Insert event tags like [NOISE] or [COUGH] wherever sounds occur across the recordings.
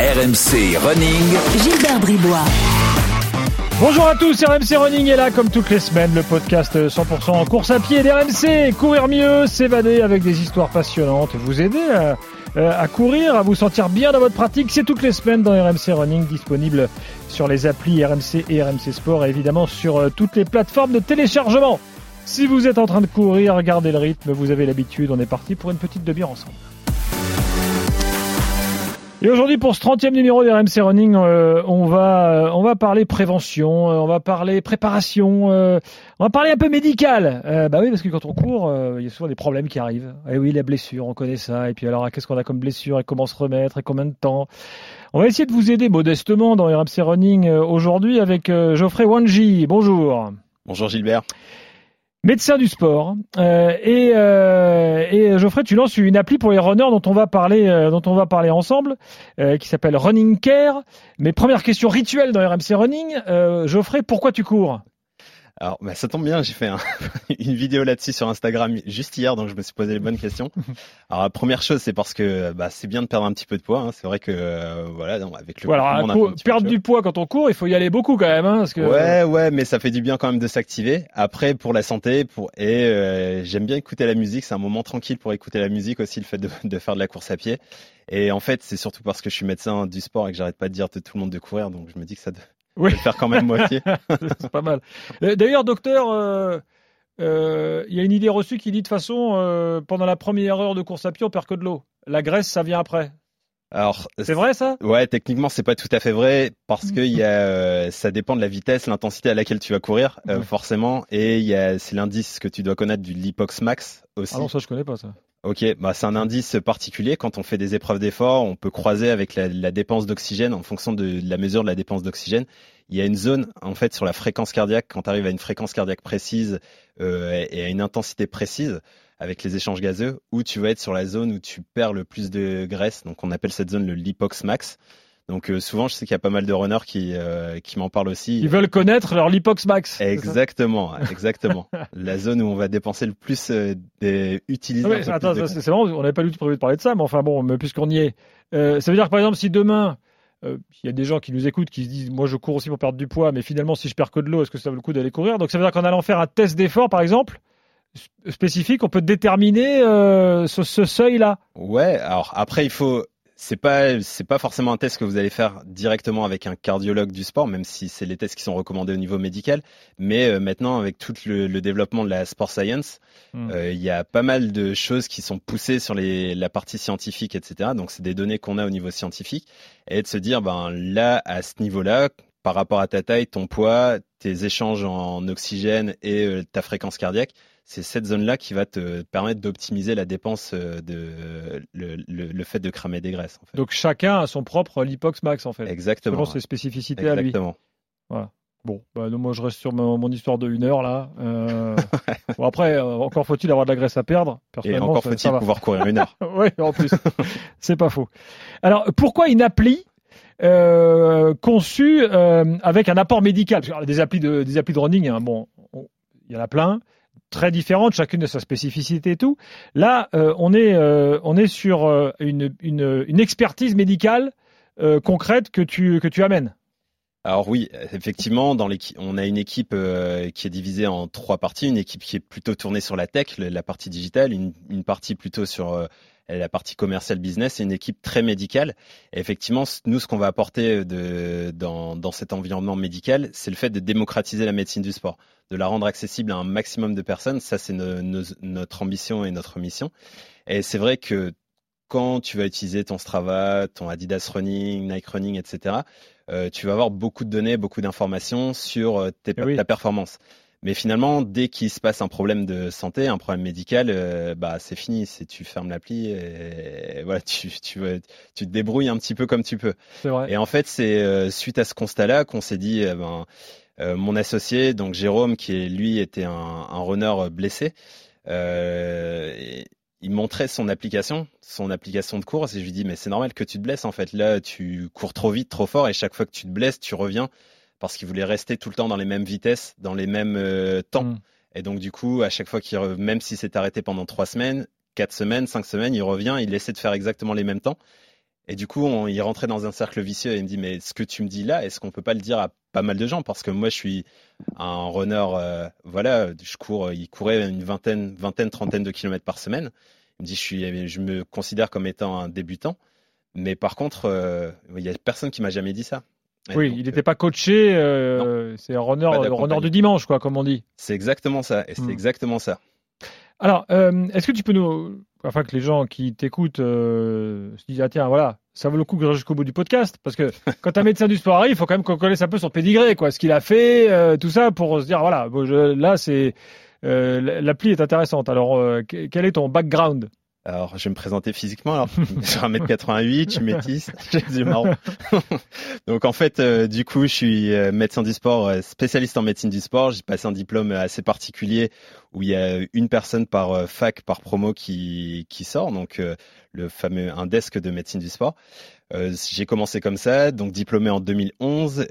RMC Running. Gilbert Bribois. Bonjour à tous, RMC Running est là comme toutes les semaines, le podcast 100% en course à pied d'RMC. Courir mieux, s'évader avec des histoires passionnantes, vous aider à, à, courir, à vous sentir bien dans votre pratique, c'est toutes les semaines dans RMC Running, disponible sur les applis RMC et RMC Sport et évidemment sur euh, toutes les plateformes de téléchargement. Si vous êtes en train de courir, regardez le rythme, vous avez l'habitude, on est parti pour une petite demi-heure ensemble. Et aujourd'hui, pour ce 30e numéro des RMC Running, euh, on, va, euh, on va parler prévention, euh, on va parler préparation, on va parler un peu médical. bah oui, parce que quand on court, il y a souvent des problèmes qui arrivent. Et oui, la blessure, on connaît ça. Et puis alors, qu'est-ce qu'on a comme blessure et comment se remettre et combien de temps? On va essayer de vous aider modestement dans RMC Running aujourd'hui avec Geoffrey Wanji. Bonjour. Bonjour Gilbert médecin du sport. Euh, et, euh, et, Geoffrey, tu lances une appli pour les runners dont on va parler, euh, dont on va parler ensemble, euh, qui s'appelle Running Care. Mais première question rituelle dans RMC Running, euh, Geoffrey, pourquoi tu cours? Alors, bah, ça tombe bien, j'ai fait un, [LAUGHS] une vidéo là-dessus sur Instagram juste hier, donc je me suis posé les bonnes questions. [LAUGHS] Alors, la première chose, c'est parce que bah, c'est bien de perdre un petit peu de poids. Hein. C'est vrai que euh, voilà, avec le voilà, perdre du poids quand on court, il faut y aller beaucoup quand même, hein, parce que ouais, ouais, mais ça fait du bien quand même de s'activer. Après, pour la santé, pour et euh, j'aime bien écouter la musique. C'est un moment tranquille pour écouter la musique aussi, le fait de, de faire de la course à pied. Et en fait, c'est surtout parce que je suis médecin du sport et que j'arrête pas de dire à tout le monde de courir, donc je me dis que ça, [LAUGHS] oui. faire quand même moitié. [LAUGHS] c'est pas mal. Euh, d'ailleurs, docteur, euh, euh, il y a une idée reçue qui dit de façon, pendant la première heure de course à pied, on perd que de l'eau. La graisse, ça vient après. Alors, c'est vrai ça? Ouais, techniquement, c'est pas tout à fait vrai parce que y a, ça dépend de la vitesse, l'intensité à laquelle tu vas courir, forcément, et il y a, c'est l'indice que tu dois connaître du Lipox Max aussi. Ah non, ça je connais pas ça. Ok, bah c'est un indice particulier. Quand on fait des épreuves d'effort, on peut croiser avec la, dépense d'oxygène en fonction de, la mesure de la dépense d'oxygène. Il y a une zone en fait sur la fréquence cardiaque quand tu arrives à une fréquence cardiaque précise euh, et à une intensité précise avec les échanges gazeux où tu vas être sur la zone où tu perds le plus de graisse. Donc on appelle cette zone le lipox max. Donc euh, souvent, je sais qu'il y a pas mal de runners qui euh, qui m'en parlent aussi. Ils veulent connaître leur lipox max. Exactement, [LAUGHS] exactement. la zone où on va dépenser le plus euh, des attends, c'est vraiment, on n'avait pas du tout prévu de parler de ça, mais enfin bon, puisqu'on y est, euh, ça veut dire que par exemple, si demain il y a des gens qui nous écoutent qui se disent moi je cours aussi pour perdre du poids, mais finalement si je perds que de l'eau, est-ce que ça vaut le coup d'aller courir? Donc ça veut dire qu'en allant faire un test d'effort, par exemple, spécifique, on peut déterminer ce, ce seuil-là. Ouais. Alors après, il faut c'est pas c'est pas forcément un test que vous allez faire directement avec un cardiologue du sport, même si c'est les tests qui sont recommandés au niveau médical. Mais euh, maintenant, avec tout le, développement de la sport science, hmm. euh, il y a pas mal de choses qui sont poussées sur les, la partie scientifique, etc. Donc c'est des données qu'on a au niveau scientifique et de se dire ben là à ce niveau-là, par rapport à ta taille, ton poids, tes échanges en oxygène et euh, ta fréquence cardiaque, c'est cette zone-là qui va te permettre d'optimiser la dépense euh, de le, fait de cramer des graisses. Donc chacun a son propre lipox max en fait. Exactement. Selon ses spécificités à lui. Exactement. Voilà. Bon, bah, moi je reste sur mon, histoire de une heure là. Euh... [LAUGHS] bon, après, euh, encore faut-il avoir de la graisse à perdre. Et encore faut-il pouvoir courir une heure. [LAUGHS] oui, en plus, c'est pas faux. Alors, pourquoi une appli euh, conçue avec un apport médical? Parce que, des applis de des applis de running, hein, bon, il y en a plein très différentes, chacune de sa spécificité et tout. Là, euh, on, est, euh, on est sur euh, une, une, une, expertise médicale concrète que tu, que tu amènes. Alors oui, effectivement, on a une équipe qui est divisée en trois parties. Une équipe qui est plutôt tournée sur la tech, la partie digitale, une, partie plutôt sur la partie commerciale business, c'est une équipe très médicale. Et effectivement, nous, ce qu'on va apporter dans, dans cet environnement médical, c'est le fait de démocratiser la médecine du sport, de la rendre accessible à un maximum de personnes. Ça, c'est notre ambition et notre mission. Et c'est vrai que quand tu vas utiliser ton Strava, ton Adidas Running, Nike Running, etc., euh, tu vas avoir beaucoup de données, beaucoup d'informations sur euh, tes, ta performance. Mais finalement, dès qu'il se passe un problème de santé, un problème médical, euh, bah c'est fini. C'est tu fermes l'appli et, voilà, tu tu tu te débrouilles un petit peu comme tu peux. Vrai. Et en fait, c'est euh, suite à ce constat-là qu'on s'est dit, eh ben, euh, mon associé, donc Jérôme, qui lui était un, un runner blessé, il montrait son application, son application de course, et je lui dis mais c'est normal que tu te blesses en fait. Là, tu cours trop vite, trop fort, et chaque fois que tu te blesses, tu reviens parce qu'il voulait rester tout le temps dans les mêmes vitesses, dans les mêmes euh, temps. Mm. Et donc du coup, à chaque fois qu'il, même si c'est arrêté pendant trois semaines, quatre semaines, cinq semaines, il revient, il essaie de faire exactement les mêmes temps. Et du coup, on, il rentrait dans un cercle vicieux et il me dit mais ce que tu me dis là, est-ce qu'on peut pas le dire à pas mal de gens? Parce que moi je suis un runner, euh, voilà, je cours, il courait une vingtaine, vingtaine, trentaine de kilomètres par semaine. Il me dit je suis, je me considère comme étant un débutant, mais par contre, euh, il y a personne qui m'a jamais dit ça oui, il n'était pas coaché. Euh, c'est un runner, runner du dimanche, quoi, comme on dit. C'est exactement ça. Et c'est hmm. exactement ça. Alors, euh, est-ce que tu peux nous, enfin que les gens qui t'écoutent euh, se disent ah tiens voilà, ça vaut le coup que je jusqu'au bout du podcast parce que [LAUGHS] quand un médecin du sport arrive, il faut quand même qu'on connaisse un peu son pédigré, quoi, ce qu'il a fait, tout ça pour se dire voilà, là c'est l'appli est intéressante. Alors, quel est ton background? Alors, je vais me présenter physiquement. Alors, [LAUGHS] sur 1m88, je suis métis, [LAUGHS] j'ai du marron. [LAUGHS] Donc, en fait, euh, du coup, je suis euh, médecin du sport, euh, spécialiste en médecine du sport. J'ai passé un diplôme assez particulier où il y a une personne par fac, par promo qui, qui sort. Donc, le fameux un desk de médecine du sport. j'ai commencé comme ça, donc diplômé en 2011,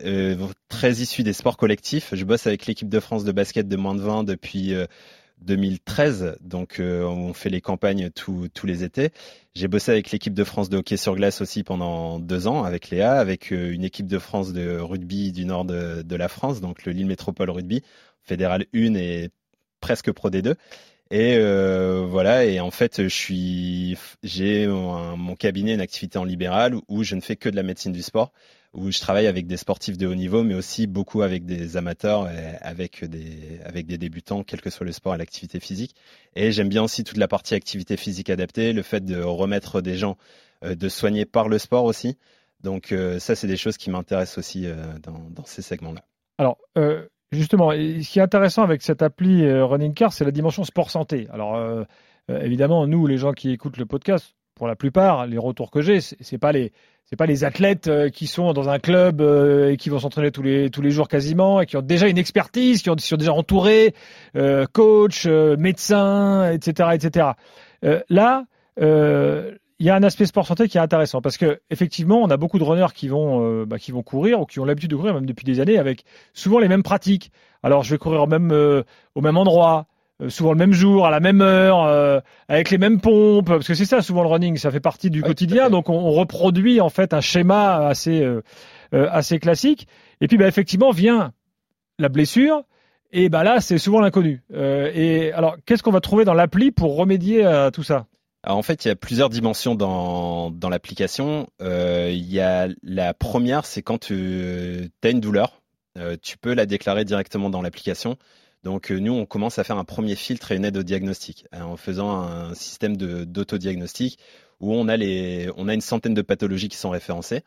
très issu des sports collectifs. Je bosse avec l'équipe de France de basket de moins de 20 depuis 2013, donc euh, on fait les campagnes tous les étés. J'ai bossé avec l'équipe de France de hockey sur glace aussi pendant deux ans avec Léa, avec euh, une équipe de France de rugby du nord de, la France, donc le Lille Métropole Rugby, fédéral 1 et presque Pro D2. Et euh, voilà, et en fait, je suis, j'ai mon cabinet, une activité en libéral où je ne fais que de la médecine du sport où je travaille avec des sportifs de haut niveau, mais aussi beaucoup avec des amateurs, et avec des, avec des débutants, quel que soit le sport et l'activité physique. Et j'aime bien aussi toute la partie activité physique adaptée, le fait de remettre des gens, euh, de soigner par le sport aussi. Donc euh, ça, c'est des choses qui m'intéressent aussi euh, dans, dans, ces segments-là. Alors, justement, ce qui est intéressant avec cette appli Running Car, c'est la dimension sport-santé. Alors, évidemment, nous, les gens qui écoutent le podcast, pour la plupart, les retours que j'ai, c'est pas les c'est pas les athlètes euh, qui sont dans un club euh, et qui vont s'entraîner tous les tous les jours quasiment et qui ont déjà une expertise, qui, ont, sont déjà entourés, euh, coach, euh, médecin, etc., etc. là, il y a un aspect sport santé qui est intéressant parce que effectivement, on a beaucoup de runners qui vont bah, qui vont courir ou qui ont l'habitude de courir même depuis des années avec souvent les mêmes pratiques. Alors, je vais courir au même au même endroit. Euh, souvent le même jour, à la même heure, euh, avec les mêmes pompes, parce que c'est ça souvent le running, ça fait partie du quotidien, donc on, reproduit en fait un schéma assez euh, assez classique. Et puis bah, effectivement vient la blessure, et bah là c'est souvent l'inconnu. et alors qu'est-ce qu'on va trouver dans l'appli pour remédier à tout ça? En fait, il y a plusieurs dimensions dans, l'application. il y a la première, c'est quand tu as une douleur, tu peux la déclarer directement dans l'application. Donc euh, nous, on commence à faire un premier filtre et une aide au diagnostic hein, en faisant un système d'autodiagnostic où on a, une centaine de pathologies qui sont référencées.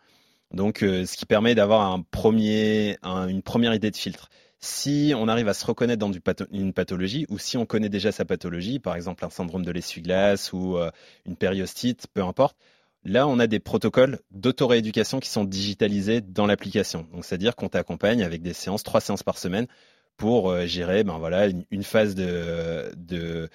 Donc euh, ce qui permet d'avoir une première idée de filtre. Si on arrive à se reconnaître dans une pathologie ou si on connaît déjà sa pathologie, par exemple un syndrome de l'essuie-glace ou euh, une périostite, peu importe, Là, on a des protocoles d'auto-rééducation qui sont digitalisés dans l'application. Donc, c'est-à-dire qu'on t'accompagne avec des séances, trois séances par semaine, pour euh, gérer ben voilà une, phase de,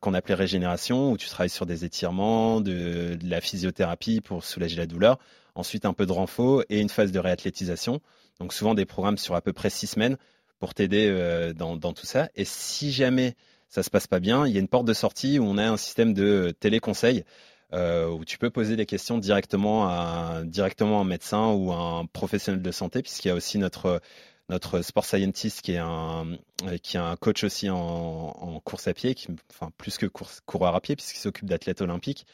qu'on appelait régénération où tu travailles sur des étirements, de, la physiothérapie pour soulager la douleur, ensuite un peu de renfort et une phase de réathlétisation. Donc souvent des programmes sur à peu près six semaines pour t'aider euh, dans, tout ça. Et si jamais ça se passe pas bien, il y a une porte de sortie où on a un système de téléconseil euh, où tu peux poser des questions directement à directement un médecin ou à un professionnel de santé, puisqu'il y a aussi notre notre sport scientist qui est un qui est un coach aussi en, course à pied, enfin plus que course, coureur à pied puisqu'il s'occupe d'athlètes olympiques.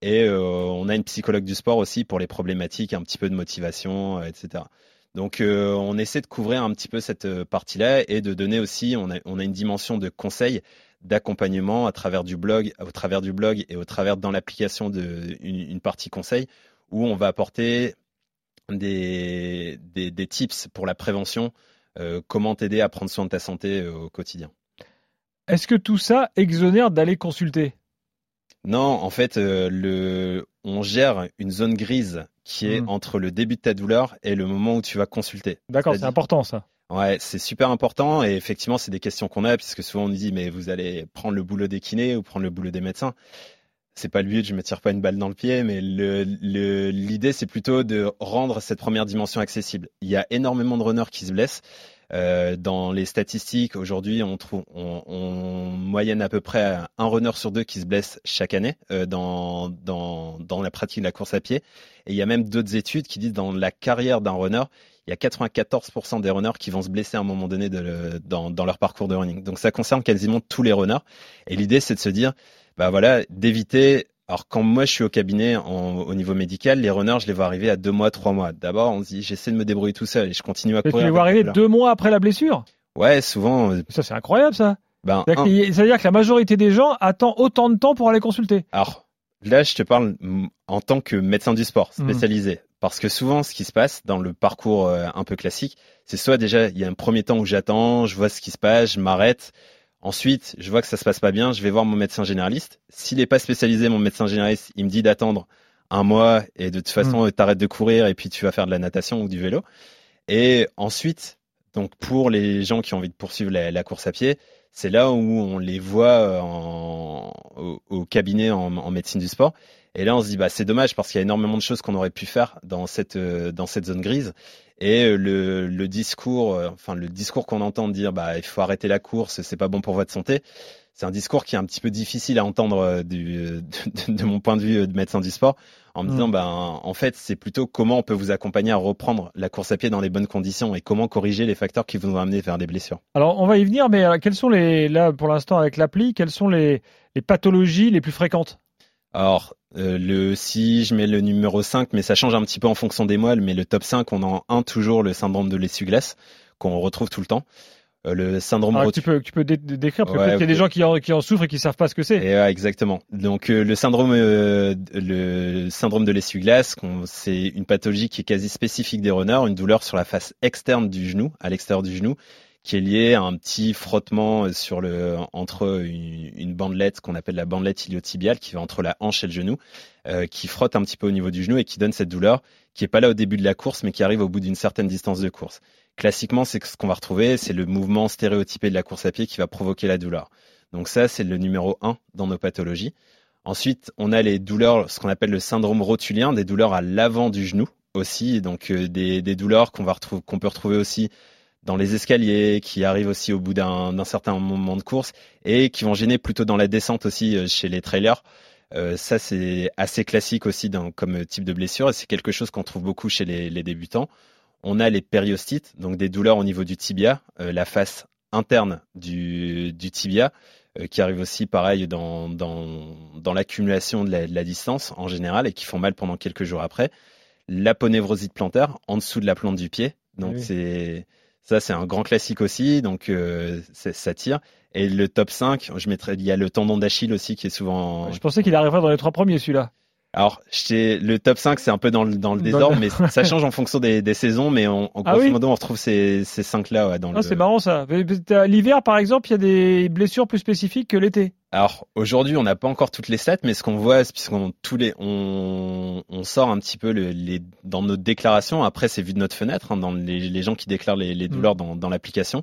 Et euh, on a une psychologue du sport aussi pour les problématiques, un petit peu de motivation, euh, etc. Donc euh, on essaie de couvrir un petit peu cette partie-là et de donner aussi, on a, on a une dimension de conseil, d'accompagnement à travers du blog, au travers du blog et au travers dans l'application de une, une, partie conseil où on va apporter des, des, des tips pour la prévention euh, comment t'aider à prendre soin de ta santé euh, au quotidien. Est-ce que tout ça exonère d'aller consulter? Non, en fait, euh, le... on gère une zone grise qui est Hmm. entre le début de ta douleur et le moment où tu vas consulter. D'accord, c'est important ça. Ouais, c'est super important et effectivement, c'est des questions qu'on a puisque souvent on nous dit mais vous allez prendre le boulot des kinés ou prendre le boulot des médecins. C'est pas le but, je me tire pas une balle dans le pied, mais le, le- l'idée c'est plutôt de rendre cette première dimension accessible. Il y a énormément de runners qui se blessent. Euh, dans les statistiques, aujourd'hui, on on, on moyenne à peu près un runner sur deux qui se blesse chaque année euh, dans, dans, dans la pratique de la course à pied. Et il y a même d'autres études qui disent dans la carrière d'un runner, il y a 94% des runners qui vont se blesser à un moment donné de le- dans, dans leur parcours de running. Donc ça concerne quasiment tous les runners. Et l'idée, c'est de se dire, bah voilà, d'éviter. Alors quand moi je suis au cabinet en- au niveau médical, les runners, je les vois arriver à deux mois, trois mois. D'abord, on se dit, j'essaie de me débrouiller tout seul et je continue à tu courir. les vois arriver deux mois après la blessure? Ouais, souvent. euh, Ça, c'est incroyable ça. Ben, un- c'est-à-dire que la majorité des gens attend autant de temps pour aller consulter. Alors, là, je te parle mm, en tant que médecin du sport Mhm. spécialisé. Parce que souvent, ce qui se passe dans le parcours euh, un peu classique, c'est soit déjà, il y a un premier temps où j'attends, je vois ce qui se passe, je m'arrête. Ensuite, je vois que ça se passe pas bien, je vais voir mon médecin généraliste. S'il n'est pas spécialisé, mon médecin généraliste, il me dit d'attendre un mois et de toute façon, euh, t'arrêtes de courir et puis tu vas faire de la natation ou du vélo. Et ensuite, donc pour les gens qui ont envie de poursuivre la, la course à pied, c'est là où on les voit euh, en- au, au cabinet en, en médecine du sport. Et là, on se dit, bah, c'est dommage parce qu'il y a énormément de choses qu'on aurait pu faire dans cette, euh, dans cette zone grise. Et euh, le, le discours, euh, enfin, le discours qu'on entend dire, bah, il faut arrêter la course, c'est pas bon pour votre santé. C'est un discours qui est un petit peu difficile à entendre euh, du, [LAUGHS] de, de mon point de vue de médecin du sport, en me Mm. disant, ben, en fait, c'est plutôt comment on peut vous accompagner à reprendre la course à pied dans les bonnes conditions et comment corriger les facteurs qui vous ont amené vers des blessures. Alors, on va y venir, mais quelles sont les, là, pour l'instant, avec l'appli, quelles sont les, les pathologies les plus fréquentes? Alors, euh, le, si je mets le numéro 5, mais ça change un petit peu en fonction des mois, mais le top 5, on a en un toujours le syndrome de l'essuie-glace, qu'on retrouve tout le temps. Euh, le syndrome Alors, rotu- tu, peux, tu peux dé- dé- décrire, parce Ouais, qu'il y a des gens qui en, qui en souffrent et qui savent pas ce que c'est. Ouais, exactement. Donc euh, le syndrome, euh, le syndrome de l'essuie-glace, c'est une pathologie qui est quasi spécifique des runners, une douleur sur la face externe du genou, à l'extérieur du genou, qui est liée à un petit frottement entre une, bandelette qu'on appelle la bandelette iliotibiale, qui va entre la hanche et le genou, euh, qui frotte un petit peu au niveau du genou et qui donne cette douleur, qui est pas là au début de la course, mais qui arrive au bout d'une certaine distance de course. Classiquement, c'est ce qu'on va retrouver, c'est le mouvement stéréotypé de la course à pied qui va provoquer la douleur. Donc ça, c'est le numéro 1 dans nos pathologies. Ensuite, on a les douleurs, ce qu'on appelle le syndrome rotulien, des douleurs à l'avant du genou aussi, donc euh, des, douleurs qu'on peut retrouver aussi dans les escaliers, qui arrivent aussi au bout d'un certain moment de course et qui vont gêner plutôt dans la descente aussi euh, chez les trailers. Euh, ça, c'est assez classique aussi dans, comme type de blessure et c'est quelque chose qu'on trouve beaucoup chez les, les débutants. On a les périostites, donc des douleurs au niveau du tibia, euh, la face interne du, du tibia, euh, qui arrivent aussi pareil dans, dans, dans l'accumulation de la, de la distance en général et qui font mal pendant quelques jours après. L'aponévrosite plantaire en dessous de la plante du pied, donc Oui. c'est ça c'est un grand classique aussi, donc euh, ça tire. Et le top 5, je mettrais, il y a le tendon d'Achille aussi qui est souvent Je pensais qu'il arriverait dans les trois premiers, celui-là. Alors, le top 5, c'est un peu dans le, dans le désordre, mais ça [LAUGHS] change en fonction des, des saisons, mais on, en Ah grosso oui modo, on retrouve ces, ces 5-là ouais, dans Ah, le... c'est marrant ça. L'hiver, par exemple, il y a des blessures plus spécifiques que l'été. Alors, aujourd'hui, on n'a pas encore toutes les stats, mais ce qu'on voit, c'est puisqu'on tous les, on, on sort un petit peu le- les, dans notre déclaration, après, c'est vu de notre fenêtre, hein, dans les, les gens qui déclarent les, les douleurs dans, dans l'application.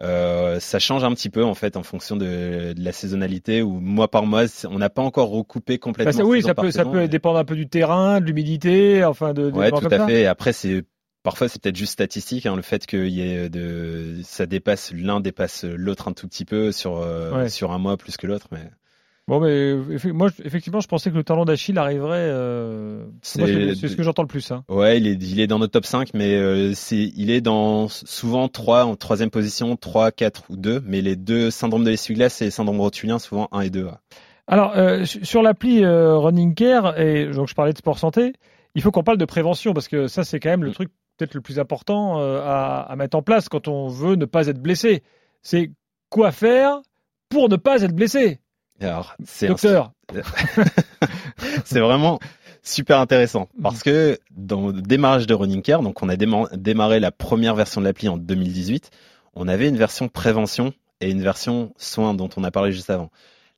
Euh, ça change un petit peu en fait en fonction de, de la saisonnalité ou mois par mois. On n'a pas encore recoupé complètement. Bah, ça- oui, ça peut, ça peut mais- dépendre un peu du terrain, de l'humidité, enfin de. Ouais, d'éléments tout comme à ça. fait. Et après, c'est parfois c'est peut-être juste statistique, hein, le fait qu'il y ait de ça dépasse l'un dépasse l'autre un tout petit peu sur euh, Ouais. sur un mois plus que l'autre, mais Bon, mais moi, effectivement, je pensais que le talon d'Achille arriverait. euh, C'est- ce que j'entends le plus. Hein. ouais, il est il est dans notre top 5 mais euh, c'est il est dans souvent 3 en troisième position, 3, 4 ou 2, mais les deux syndromes de l'essuie-glace et syndrome rotulien souvent 1 et 2. ouais. Alors, euh, su- sur l'appli Running Care, et donc je parlais de sport santé, il faut qu'on parle de prévention parce que ça, c'est quand même le Mm. truc peut-être le plus important à, à mettre en place quand on veut ne pas être blessé. C'est quoi faire pour ne pas être blessé, Alors, c'est docteur [LAUGHS] c'est vraiment super intéressant parce que dans le démarrage de Running Care, donc on a démarré la première version de l'appli en 2018, on avait une version prévention et une version soins dont on a parlé juste avant.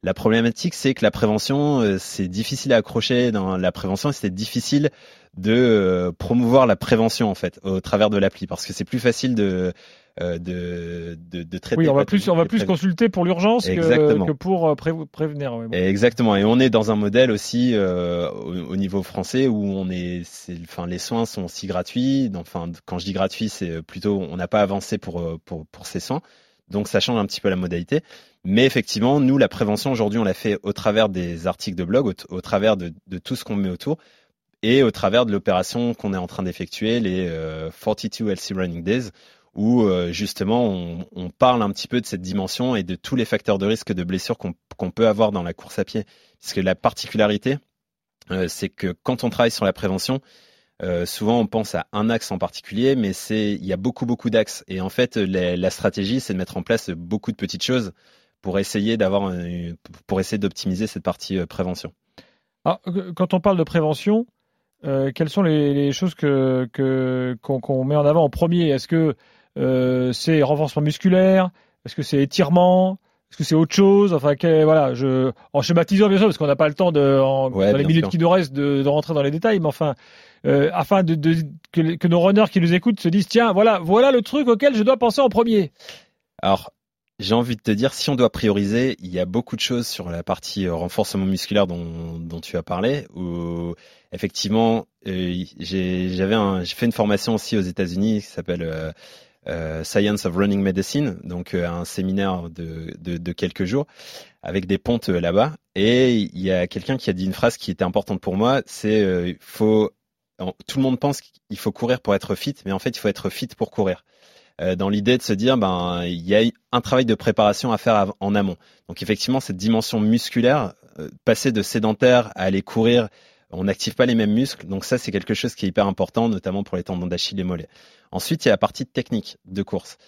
La problématique, c'est que la prévention, euh, c'est difficile à accrocher dans la prévention et c'est difficile de euh, promouvoir la prévention en fait au travers de l'appli parce que c'est plus facile de de, de, de, traiter. Oui, on va plus, on va plus consulter pour l'urgence que, que, pour prévenir. Exactement. Et on est dans un modèle aussi euh, au, niveau français où on est, enfin, les soins sont aussi gratuits. Enfin, quand je dis gratuit, c'est plutôt, on n'a pas avancé pour, pour, pour ces soins. Donc ça change un petit peu la modalité. Mais effectivement, nous, la prévention, aujourd'hui, on l'a fait au travers des articles de blog, au, travers de, tout ce qu'on met autour et au travers de l'opération qu'on est en train d'effectuer, les 42 euh, LC Running Days, où euh, justement on, parle un petit peu de cette dimension et de tous les facteurs de risque de blessure qu'on peut avoir dans la course à pied. Parce que la particularité, euh, c'est que quand on travaille sur la prévention, euh, souvent, on pense à un axe en particulier, mais c'est il y a beaucoup beaucoup d'axes. Et en fait, la, stratégie, c'est de mettre en place beaucoup de petites choses pour essayer d'avoir pour essayer d'optimiser cette partie prévention. Quand on parle de prévention, quelles sont les, choses que qu'on met en avant en premier? Est-ce que c'est renforcement musculaire Est-ce que c'est étirement est-ce que c'est autre chose Enfin, voilà, je, en schématisant bien sûr, parce qu'on n'a pas le temps de, en, dans les minutes qui nous restent, de, de, rentrer dans les détails, mais enfin, euh, afin de, de que, que, nos runners qui nous écoutent se disent, tiens, voilà, voilà le truc auquel je dois penser en premier. Alors, j'ai envie de te dire, si on doit prioriser, il y a beaucoup de choses sur la partie euh, renforcement musculaire dont, dont tu as parlé. Où effectivement, euh, j'ai fait une formation aussi aux États-Unis qui s'appelle euh, euh, Science of Running Medicine, donc euh, un séminaire de, de, de, quelques jours avec des pontes euh, là-bas. Et il y a quelqu'un qui a dit une phrase qui était importante pour moi, c'est faut tout le monde pense qu'il faut courir pour être fit, mais en fait il faut être fit pour courir. dans l'idée de se dire ben il y a un travail de préparation à faire en amont. Donc effectivement cette dimension musculaire, passer de sédentaire à aller courir on n'active pas les mêmes muscles, donc ça c'est quelque chose qui est hyper important, notamment pour les tendons d'Achille et mollets. Ensuite, il y a la partie technique de course.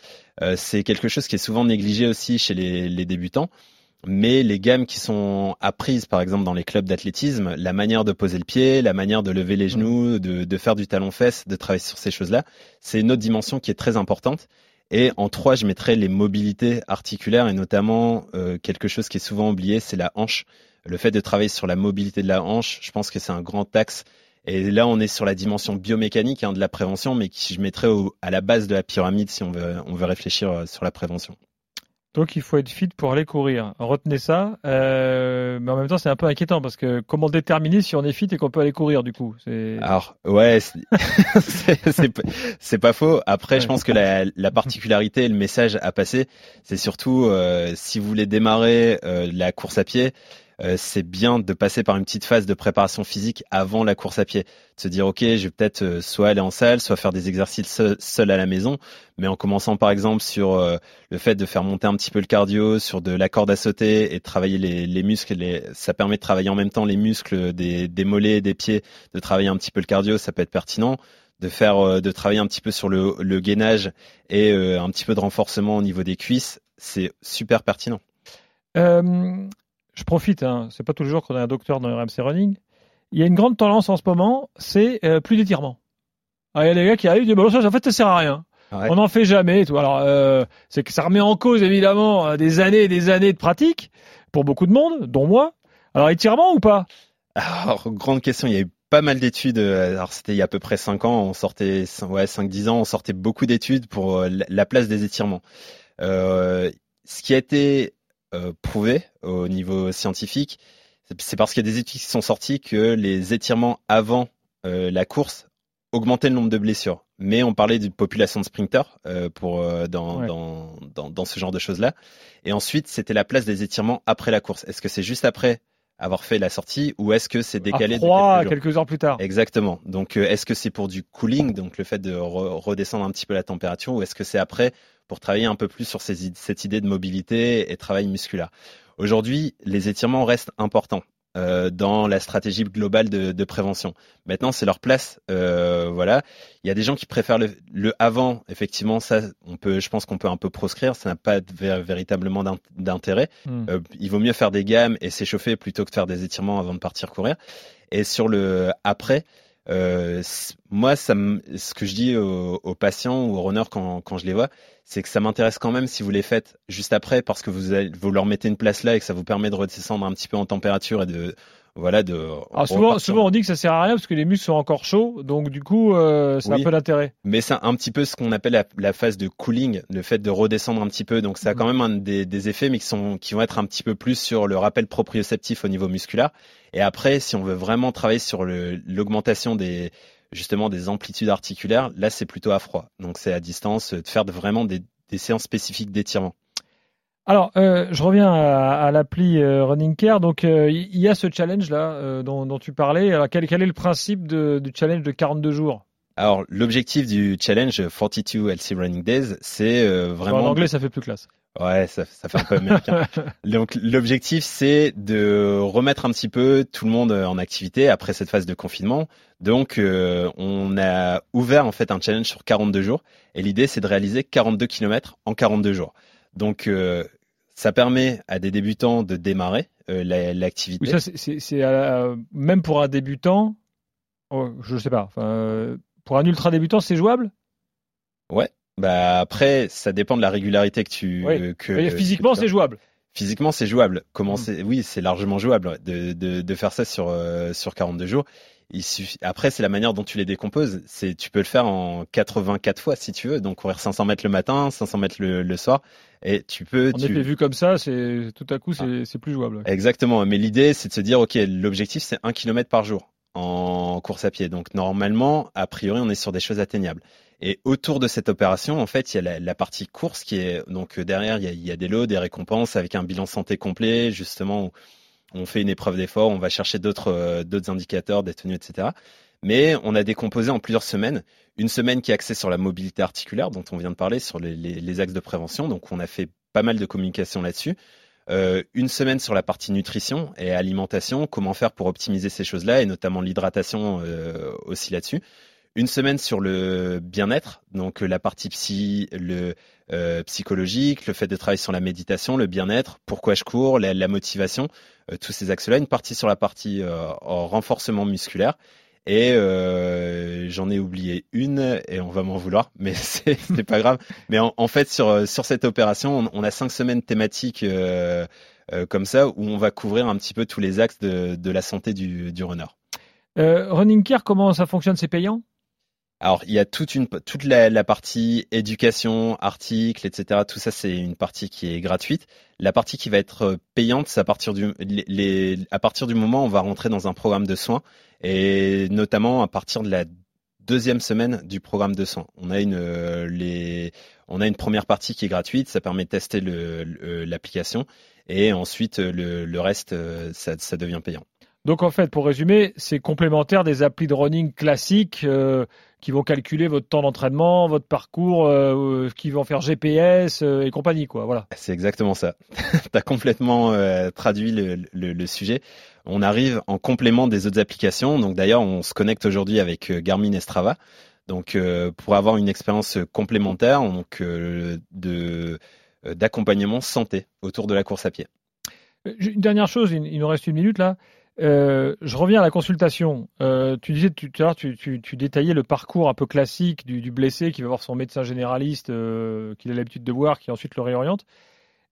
Euh, c'est quelque chose qui est souvent négligé aussi chez les, débutants, mais les gammes qui sont apprises, par exemple dans les clubs d'athlétisme, la manière de poser le pied, la manière de lever les genoux, de, de faire du talon-fesse, de travailler sur ces choses-là, c'est une autre dimension qui est très importante. Et en trois, je mettrais les mobilités articulaires et notamment euh, quelque chose qui est souvent oublié, c'est la hanche le fait de travailler sur la mobilité de la hanche, je pense que c'est un grand axe. Et là, on est sur la dimension biomécanique hein, de la prévention, mais qui je mettrais à la base de la pyramide si on veut, on veut réfléchir euh, sur la prévention. Donc il faut être fit pour aller courir. Retenez ça. Euh, mais en même temps, c'est un peu inquiétant parce que comment déterminer si on est fit et qu'on peut aller courir du coup? Alors ouais, [LAUGHS] c'est pas faux. Après, je pense que la, la, particularité et le message à passer, c'est surtout euh, si vous voulez démarrer euh, la course à pied, c'est bien de passer par une petite phase de préparation physique avant la course à pied. De se dire, OK, je vais peut-être euh, soit aller en salle, soit faire des exercices seul, à la maison, mais en commençant par exemple sur euh, le fait de faire monter un petit peu le cardio, sur de la corde à sauter et travailler les, muscles. ça permet de travailler en même temps les muscles des, des mollets, des pieds, de travailler un petit peu le cardio, ça peut être pertinent de faire de travailler un petit peu sur le, gainage et un petit peu de renforcement au niveau des cuisses, c'est super pertinent. Euh, je profite, hein, c'est pas tous les jours qu'on a un docteur dans le RMC Running. Il y a une grande tendance en ce moment, c'est euh, plus d'étirement. Il y a des gars qui arrivent et disent ça, en fait, ça sert à rien. On n'en fait jamais. tout. Alors, euh, c'est que ça remet en cause évidemment euh, des années et des années de pratique pour beaucoup de monde, dont moi. Alors, étirement ou pas? Alors, grande question. Il y a eu pas mal d'études. Alors, c'était il y a à peu près 5 ans. On sortait, ouais, 5-10 ans, on sortait beaucoup d'études pour la place des étirements. Euh, ce qui a été prouvé au niveau scientifique, c'est parce qu'il y a des études qui sont sorties que les étirements avant euh, la course augmentaient le nombre de blessures. Mais on parlait d'une population de sprinters euh, pour dans, dans, dans, ce genre de choses-là. Et ensuite, c'était la place des étirements après la course. Est-ce que c'est juste après avoir fait la sortie ou est-ce que c'est décalé à de quelques, quelques, heures plus tard Exactement. Donc est-ce que c'est pour du cooling, donc le fait de redescendre un petit peu la température, ou est-ce que c'est après pour travailler un peu plus sur ces, cette idée de mobilité et travail musculaire. Aujourd'hui, les étirements restent importants. Euh, dans la stratégie globale de, de prévention. Maintenant, c'est leur place. Euh, voilà, il y a des gens qui préfèrent le, le, avant. Effectivement, ça, on peut, je pense qu'on peut un peu proscrire. Ça n'a pas véritablement d'intérêt. Hmm. Euh, il vaut mieux faire des gammes et s'échauffer plutôt que de faire des étirements avant de partir courir. Et sur le après, euh, moi, ça ce que je dis aux, aux, patients ou aux runners quand, quand je les vois, c'est que ça m'intéresse quand même si vous les faites juste après parce que vous, vous leur mettez une place là et que ça vous permet de redescendre un petit peu en température et de voilà de Alors souvent, souvent on dit que ça sert à rien parce que les muscles sont encore chauds donc du coup euh, c'est un peu d'intérêt. Mais c'est un petit peu ce qu'on appelle la, phase de cooling le fait de redescendre un petit peu. Donc ça a mhm. quand même un des, des, effets mais qui sont qui vont être un petit peu plus sur le rappel proprioceptif au niveau musculaire. Et après si on veut vraiment travailler sur l'augmentation des justement des amplitudes articulaires là c'est plutôt à froid. Donc c'est à distance de faire vraiment des, des séances spécifiques d'étirement alors, euh, je reviens à, l'appli euh, Running Care. Donc, euh, il y a ce challenge là dont, tu parlais. Alors, quel, est le principe du challenge de 42 jours? Alors, l'objectif du challenge 42 LC Running Days, c'est vraiment. En anglais, ça fait plus classe. Ouais, ça, ça fait un peu américain. [LAUGHS] Donc, l'objectif, c'est de remettre un petit peu tout le monde en activité après cette phase de confinement. Donc, on a ouvert en fait un challenge sur 42 jours, et l'idée, c'est de réaliser 42 km en 42 jours. Donc, ça permet à des débutants de démarrer euh, l'activité. Oui, ça, c'est euh, même pour un débutant, oh, je ne sais pas. Euh, pour un ultra débutant, c'est jouable? Ouais. Bah après, ça dépend de la régularité que tu. Oui. que, physiquement, c'est jouable? Physiquement, c'est jouable. Hmm. Oui, c'est largement jouable de, de, de, faire ça sur sur 42 jours. Il suffit... Après, c'est la manière dont tu les décomposes. C'est, tu peux le faire en 84 fois si tu veux. Donc courir 500 mètres le matin, 500 mètres le, le soir, et tu peux. En tu... effet, vu comme ça, c'est tout à coup, c'est, ah. plus jouable. Exactement. Mais l'idée, c'est de se dire, ok, l'objectif, c'est un kilomètre par jour en course à pied. Donc normalement, a priori, on est sur des choses atteignables. Et autour de cette opération, en fait, il y a la, la partie course qui est donc derrière, il y, a, il y, a, des lots, des récompenses avec un bilan santé complet, justement on fait une épreuve d'effort, on va chercher d'autres euh, indicateurs, des tenues, etc. Mais on a décomposé en plusieurs semaines. Une semaine qui est axée sur la mobilité articulaire, dont on vient de parler, sur les, les, axes de prévention. Donc on a fait pas mal de communication là-dessus. Euh, une semaine sur la partie nutrition et alimentation, comment faire pour optimiser ces choses-là, et notamment l'hydratation euh, aussi là-dessus une semaine sur le bien-être, donc la partie psy, le euh, psychologique, le fait de travailler sur la méditation, le bien-être, pourquoi je cours, la, motivation, euh, tous ces axes-là. Une partie sur la partie euh, renforcement musculaire. Et j'en ai oublié une et on va m'en vouloir, mais [LAUGHS] c'est pas grave. Mais en, fait, sur sur cette opération, on, a cinq semaines thématiques comme ça où on va couvrir un petit peu tous les axes de, de la santé du, du runner. running Care, comment ça fonctionne? C'est payant? Alors, il y a toute une toute la, partie éducation, articles, etc. Tout ça, c'est une partie qui est gratuite. La partie qui va être euh, payante, c'est à partir du moment où on va rentrer dans un programme de soins et notamment à partir de la deuxième semaine du programme de soins. On a une euh, première partie qui est gratuite, ça permet de tester l'application et ensuite le, le reste ça, devient payant. Donc en fait, pour résumer, c'est complémentaire des applis de running classiques euh, qui vont calculer votre temps d'entraînement, votre parcours, euh, qui vont faire GPS euh, et compagnie, quoi. Voilà. C'est exactement ça. [LAUGHS] tu as complètement traduit le, le, sujet. On arrive en complément des autres applications. Donc d'ailleurs, on se connecte aujourd'hui avec Garmin et Strava. Donc pour avoir une expérience complémentaire, donc de d'accompagnement santé autour de la course à pied. Une dernière chose, il nous reste une minute là. Euh, je reviens à la consultation. Euh, tu disais tout à l'heure, tu, détaillais le parcours un peu classique du, blessé qui va voir son médecin généraliste euh, qu'il a l'habitude de voir, qui ensuite le réoriente.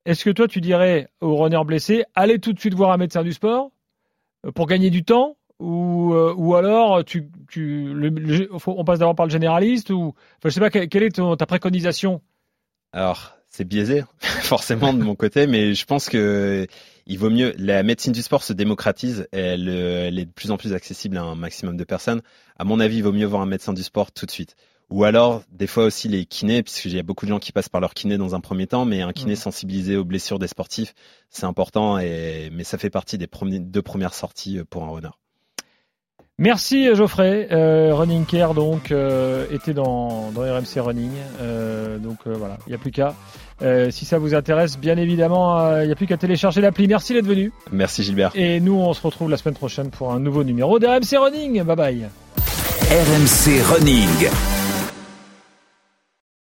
Est-ce que toi, tu dirais au runner blessé, allez tout de suite voir un médecin du sport pour gagner du temps ou, alors tu le, on passe d'abord par le généraliste ou enfin, je sais pas quelle, est ta préconisation? Alors c'est biaisé [LAUGHS] forcément de mon côté, mais je pense que il vaut mieux. La médecine du sport se démocratise, elle, elle, est de plus en plus accessible à un maximum de personnes. À mon avis, il vaut mieux voir un médecin du sport tout de suite. Ou alors, des fois aussi les kinés, puisque y a beaucoup de gens qui passent par leur kiné dans un premier temps, mais un kiné mmh. sensibilisé aux blessures des sportifs, c'est important, et, mais ça fait partie des deux premières sorties pour un runner. Merci Geoffrey. Euh, Running Care donc euh, était dans, dans RMC Running. Euh, donc euh, voilà, il n'y a plus qu'à. Euh, si ça vous intéresse, bien évidemment, il n'y a plus qu'à télécharger l'appli. Merci d'être venu. Merci Gilbert. Et nous, on se retrouve la semaine prochaine pour un nouveau numéro de RMC Running. Bye bye. RMC Running.